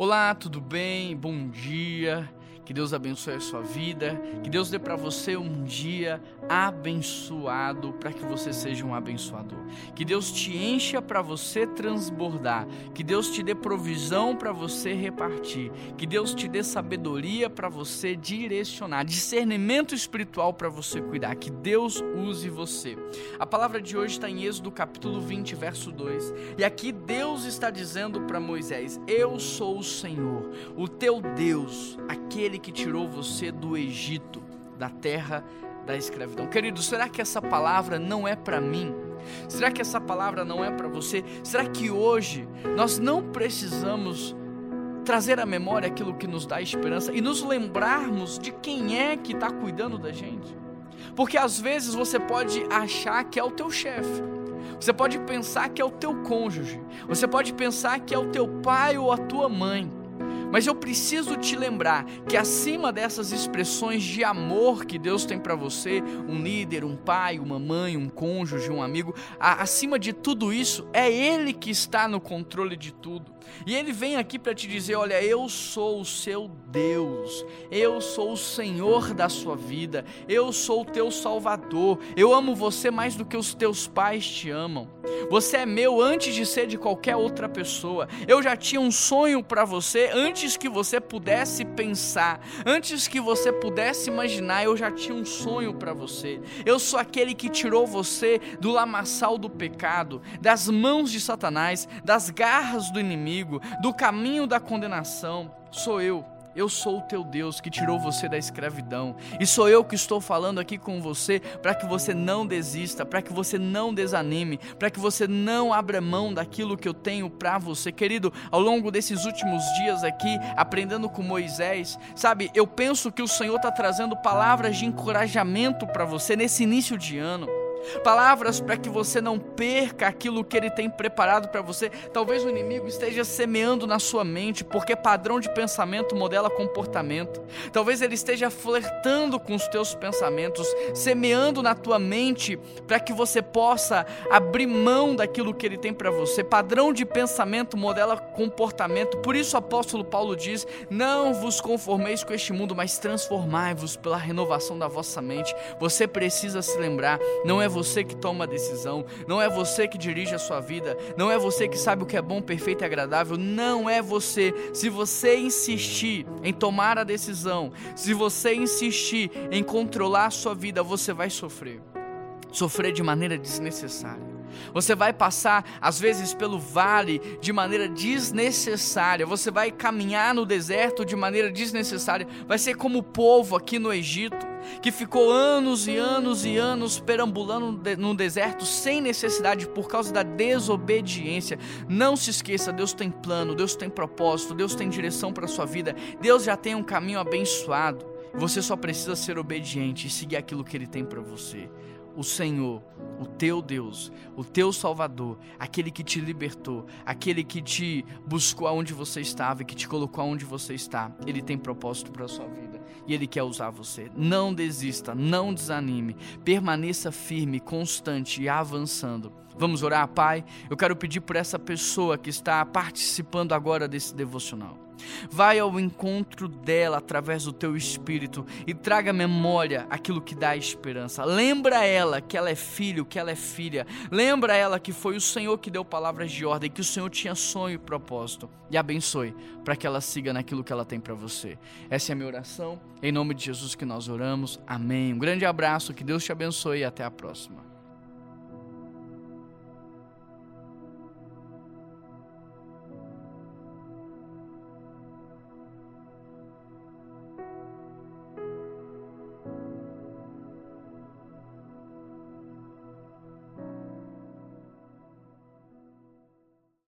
Olá, tudo bem? Bom dia. Que Deus abençoe a sua vida, que Deus dê para você um dia abençoado, para que você seja um abençoador. Que Deus te encha para você transbordar, que Deus te dê provisão para você repartir, que Deus te dê sabedoria para você direcionar, discernimento espiritual para você cuidar, que Deus use você. A palavra de hoje está em Êxodo capítulo 20, verso 2. E aqui Deus está dizendo para Moisés: Eu sou o Senhor, o teu Deus, aquele aquele que tirou você do Egito, da terra da escravidão. Querido, será que essa palavra não é para mim? Será que essa palavra não é para você? Será que hoje nós não precisamos trazer à memória aquilo que nos dá esperança e nos lembrarmos de quem é que está cuidando da gente? Porque às vezes você pode achar que é o teu chefe. Você pode pensar que é o teu cônjuge. Você pode pensar que é o teu pai ou a tua mãe. Mas eu preciso te lembrar que acima dessas expressões de amor que Deus tem para você, um líder, um pai, uma mãe, um cônjuge, um amigo, acima de tudo isso, é Ele que está no controle de tudo. E Ele vem aqui para te dizer: olha, eu sou o seu Deus, eu sou o Senhor da sua vida, eu sou o teu Salvador, eu amo você mais do que os teus pais te amam. Você é meu antes de ser de qualquer outra pessoa. Eu já tinha um sonho para você antes que você pudesse pensar, antes que você pudesse imaginar, eu já tinha um sonho para você. Eu sou aquele que tirou você do lamaçal do pecado, das mãos de Satanás, das garras do inimigo, do caminho da condenação. Sou eu. Eu sou o teu Deus que tirou você da escravidão. E sou eu que estou falando aqui com você para que você não desista, para que você não desanime, para que você não abra mão daquilo que eu tenho para você. Querido, ao longo desses últimos dias aqui, aprendendo com Moisés, sabe, eu penso que o Senhor está trazendo palavras de encorajamento para você nesse início de ano palavras para que você não perca aquilo que ele tem preparado para você. Talvez o inimigo esteja semeando na sua mente, porque padrão de pensamento modela comportamento. Talvez ele esteja flertando com os teus pensamentos, semeando na tua mente para que você possa abrir mão daquilo que ele tem para você. Padrão de pensamento modela comportamento. Por isso o apóstolo Paulo diz: "Não vos conformeis com este mundo, mas transformai-vos pela renovação da vossa mente". Você precisa se lembrar, não é você que toma a decisão, não é você que dirige a sua vida, não é você que sabe o que é bom, perfeito e agradável, não é você. Se você insistir em tomar a decisão, se você insistir em controlar a sua vida, você vai sofrer. Sofrer de maneira desnecessária. Você vai passar, às vezes, pelo vale de maneira desnecessária. Você vai caminhar no deserto de maneira desnecessária. Vai ser como o povo aqui no Egito, que ficou anos e anos e anos perambulando no deserto sem necessidade por causa da desobediência. Não se esqueça: Deus tem plano, Deus tem propósito, Deus tem direção para a sua vida. Deus já tem um caminho abençoado. Você só precisa ser obediente e seguir aquilo que Ele tem para você o Senhor, o teu Deus, o teu Salvador, aquele que te libertou, aquele que te buscou aonde você estava e que te colocou aonde você está, ele tem propósito para a sua vida e ele quer usar você. Não desista, não desanime, permaneça firme, constante e avançando. Vamos orar, Pai? Eu quero pedir por essa pessoa que está participando agora desse devocional. Vai ao encontro dela através do teu espírito e traga à memória aquilo que dá esperança. Lembra ela que ela é filho, que ela é filha. Lembra ela que foi o Senhor que deu palavras de ordem, que o Senhor tinha sonho e propósito. E abençoe para que ela siga naquilo que ela tem para você. Essa é a minha oração. Em nome de Jesus que nós oramos. Amém. Um grande abraço, que Deus te abençoe e até a próxima.